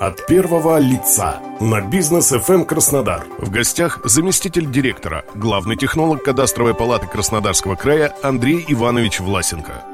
От первого лица на «Бизнес FM Краснодар». В гостях заместитель директора, главный технолог кадастровой палаты Краснодарского края Андрей Иванович Власенко.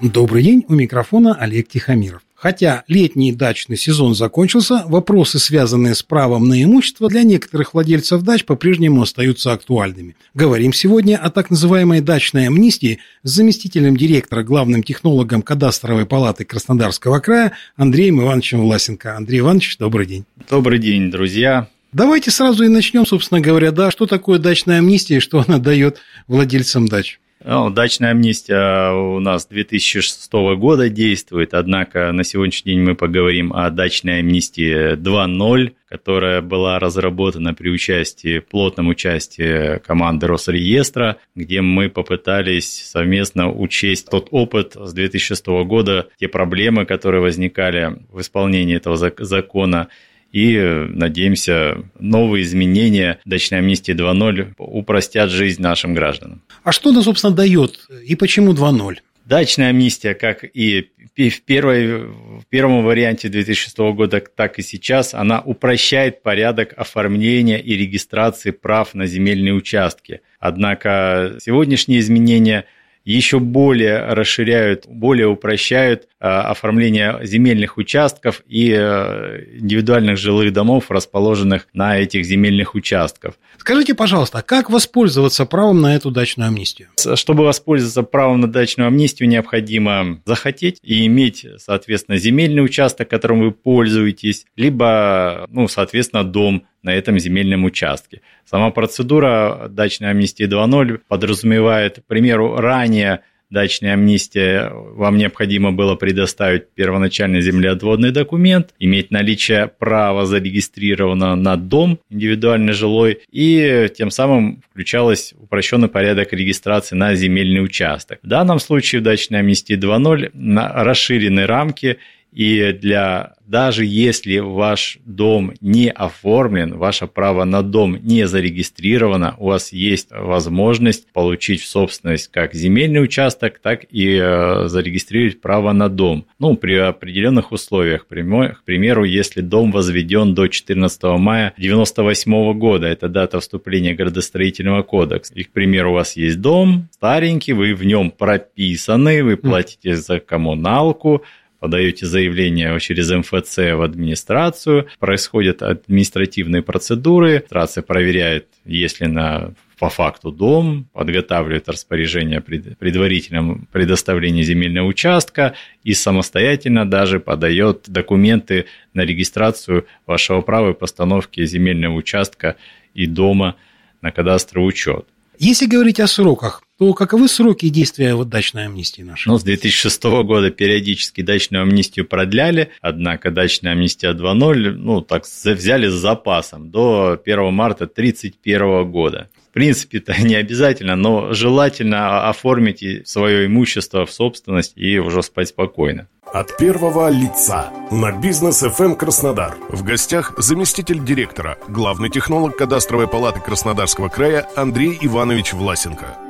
Добрый день, у микрофона Олег Тихомиров. Хотя летний дачный сезон закончился, вопросы, связанные с правом на имущество, для некоторых владельцев дач по-прежнему остаются актуальными. Говорим сегодня о так называемой дачной амнистии с заместителем директора, главным технологом кадастровой палаты Краснодарского края Андреем Ивановичем Власенко. Андрей Иванович, добрый день. Добрый день, друзья. Давайте сразу и начнем, собственно говоря, да, что такое дачная амнистия и что она дает владельцам дач. Ну, дачная амнистия у нас 2006 года действует, однако на сегодняшний день мы поговорим о дачной амнистии 2.0, которая была разработана при участии, плотном участии команды Росреестра, где мы попытались совместно учесть тот опыт с 2006 года, те проблемы, которые возникали в исполнении этого закона, и, надеемся, новые изменения дачной амнистии 2.0 упростят жизнь нашим гражданам. А что она, собственно, дает и почему 2.0? Дачная амнистия, как и в, первой, в первом варианте 2006 года, так и сейчас, она упрощает порядок оформления и регистрации прав на земельные участки. Однако сегодняшние изменения – еще более расширяют, более упрощают э, оформление земельных участков и э, индивидуальных жилых домов, расположенных на этих земельных участках. Скажите, пожалуйста, а как воспользоваться правом на эту дачную амнистию? Чтобы воспользоваться правом на дачную амнистию, необходимо захотеть и иметь, соответственно, земельный участок, которым вы пользуетесь, либо, ну, соответственно, дом на этом земельном участке. Сама процедура дачной амнистии 2.0 подразумевает, к примеру, ранее дачной амнистии вам необходимо было предоставить первоначальный землеотводный документ, иметь наличие права зарегистрированного на дом индивидуальный жилой, и тем самым включалось упрощенный порядок регистрации на земельный участок. В данном случае в дачной амнистии 2.0 расширены рамки и для даже если ваш дом не оформлен, ваше право на дом не зарегистрировано, у вас есть возможность получить в собственность как земельный участок, так и э, зарегистрировать право на дом. Ну, при определенных условиях. К примеру, если дом возведен до 14 мая 1998 года, это дата вступления градостроительного кодекса. И, к примеру, у вас есть дом старенький, вы в нем прописаны, вы платите за коммуналку, подаете заявление через МФЦ в администрацию, происходят административные процедуры, администрация проверяет, есть ли на по факту дом, подготавливает распоряжение предварительном предоставлении земельного участка и самостоятельно даже подает документы на регистрацию вашего права и постановки земельного участка и дома на кадастровый учет. Если говорить о сроках, то каковы сроки действия вот дачной амнистии нашей? Ну, с 2006 года периодически дачную амнистию продляли, однако дачная амнистия 2.0, ну, так взяли с запасом до 1 марта 2031 года. В принципе, это не обязательно, но желательно оформить свое имущество в собственность и уже спать спокойно. От первого лица на бизнес FM Краснодар. В гостях заместитель директора, главный технолог кадастровой палаты Краснодарского края Андрей Иванович Власенко.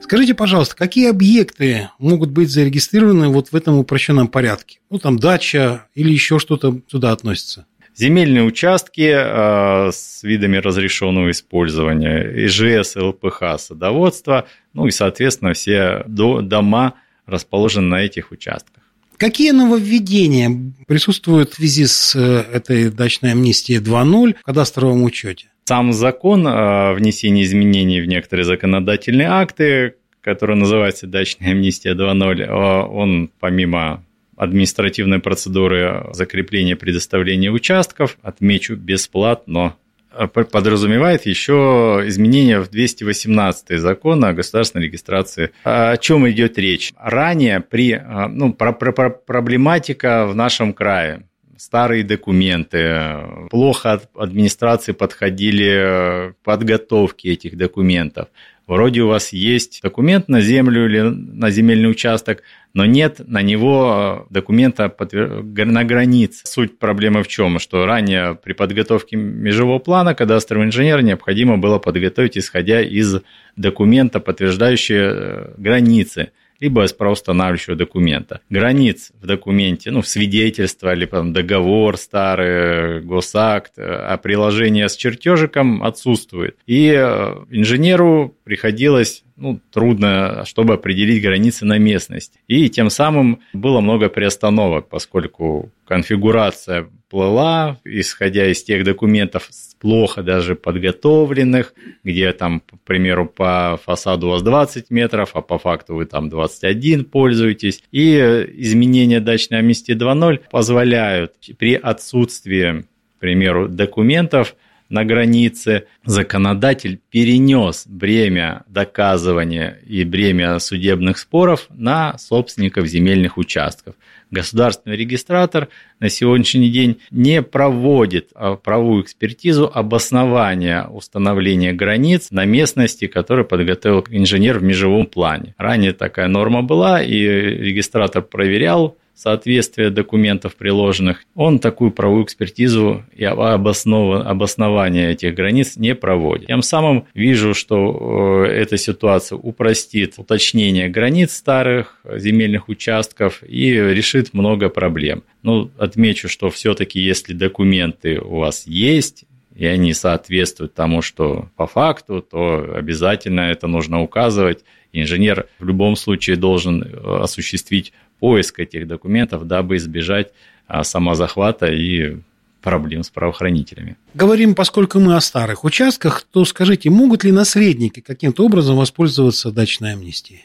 Скажите, пожалуйста, какие объекты могут быть зарегистрированы вот в этом упрощенном порядке? Ну, там дача или еще что-то сюда относится? Земельные участки э, с видами разрешенного использования, ИЖС, ЛПХ, садоводство, ну и, соответственно, все до, дома расположены на этих участках. Какие нововведения присутствуют в связи с э, этой дачной амнистией 2.0 в кадастровом учете? Сам закон о внесении изменений в некоторые законодательные акты, который называется «Дачная амнистия 2.0», э, он помимо административной процедуры закрепления предоставления участков, отмечу бесплатно, Э, подразумевает еще изменения в 218 закон о государственной регистрации. О чем идет речь? Ранее при, э, ну, про, про, про проблематика в нашем крае старые документы, плохо администрации подходили к подготовке этих документов. вроде у вас есть документ на землю или на земельный участок, но нет на него документа на границе. Суть проблемы в чем? Что ранее при подготовке межевого плана кадастровый инженер необходимо было подготовить, исходя из документа, подтверждающего э, границы либо из правоустанавливающего документа. Границ в документе, ну, в свидетельство, либо там, договор старый, госакт, а приложение с чертежиком отсутствует. И э, инженеру приходилось ну, трудно, чтобы определить границы на местность. И тем самым было много приостановок, поскольку конфигурация плыла, исходя из тех документов плохо даже подготовленных, где там, к примеру, по фасаду у вас 20 метров, а по факту вы там 21 пользуетесь. И изменения дачной амнистии 2.0 позволяют при отсутствии, к примеру, документов – на границе, законодатель перенес бремя доказывания и бремя судебных споров на собственников земельных участков. Государственный регистратор на сегодняшний день не проводит а, правовую экспертизу обоснования установления границ на местности, которую подготовил инженер в межевом плане. Ранее такая норма была, и регистратор проверял соответствие документов приложенных, он такую правовую экспертизу и обоснов... обоснование этих границ не проводит. Тем самым вижу, что э, эта ситуация упростит уточнение границ старых земельных участков и решит много проблем. Ну, отмечу, что все-таки если документы у вас есть, и они соответствуют тому, что по факту, то обязательно это нужно указывать. Инженер в любом случае должен э, осуществить поиск этих документов, дабы избежать а, самозахвата и проблем с правоохранителями. Говорим, поскольку мы о старых участках, то скажите, могут ли наследники каким-то образом воспользоваться дачной амнистией?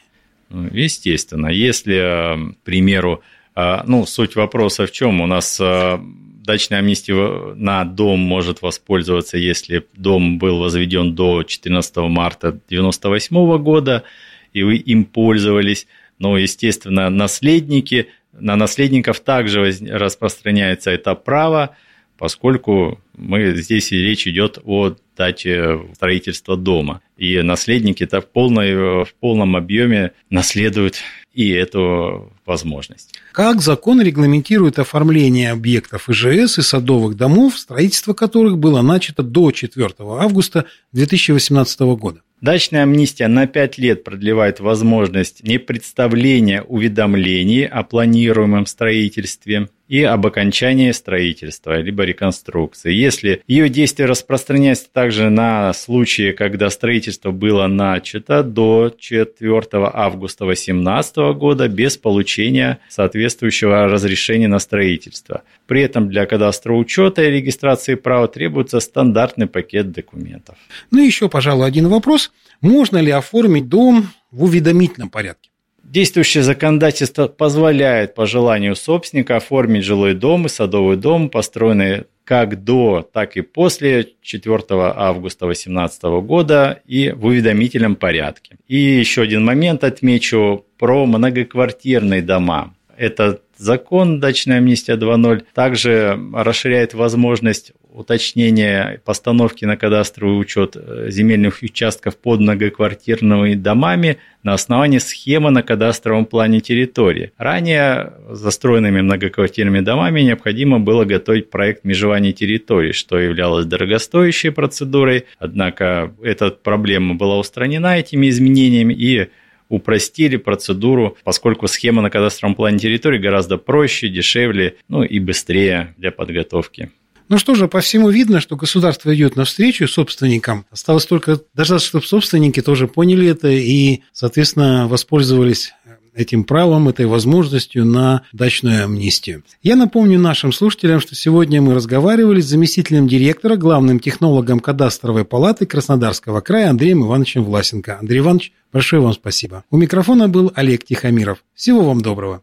Ну, естественно. Если, а, к примеру, а, ну, суть вопроса в чем? У нас дачная амнистия на дом может воспользоваться, если дом был возведен до 14 марта 1998 года, и вы им пользовались – но, естественно, наследники, на наследников также распространяется это право, поскольку мы, здесь речь идет о дате строительства дома. И наследники -то в, полной, в полном объеме наследуют и эту возможность. Как закон регламентирует оформление объектов ИЖС и садовых домов, строительство которых было начато до 4 августа 2018 года? Дачная амнистия на 5 лет продлевает возможность непредставления уведомлений о планируемом строительстве и об окончании строительства, либо реконструкции. Если ее действие распространяется также на случаи, когда строительство было начато до 4 августа 2018 года без получения соответствующего разрешения на строительство. При этом для кадастрового учета и регистрации права требуется стандартный пакет документов. Ну и еще, пожалуй, один вопрос. Можно ли оформить дом в уведомительном порядке? Действующее законодательство позволяет по желанию собственника оформить жилой дом и садовый дом, построенные как до, так и после 4 августа 2018 года и в уведомительном порядке. И еще один момент отмечу про многоквартирные дома. Этот закон «Дачная амнистия 2.0» также расширяет возможность уточнения постановки на кадастровый учет э, земельных участков под многоквартирными домами на основании схемы на кадастровом плане территории. Ранее застроенными многоквартирными домами необходимо было готовить проект межевания территорий, что являлось дорогостоящей процедурой, однако эта проблема была устранена этими изменениями и упростили процедуру, поскольку схема на кадастровом плане территории гораздо проще, дешевле, ну и быстрее для подготовки. Ну что же, по всему видно, что государство идет навстречу собственникам. Осталось только дождаться, чтобы собственники тоже поняли это и, соответственно, воспользовались этим правом, этой возможностью на дачную амнистию. Я напомню нашим слушателям, что сегодня мы разговаривали с заместителем директора, главным технологом кадастровой палаты Краснодарского края Андреем Ивановичем Власенко. Андрей Иванович, большое вам спасибо. У микрофона был Олег Тихомиров. Всего вам доброго.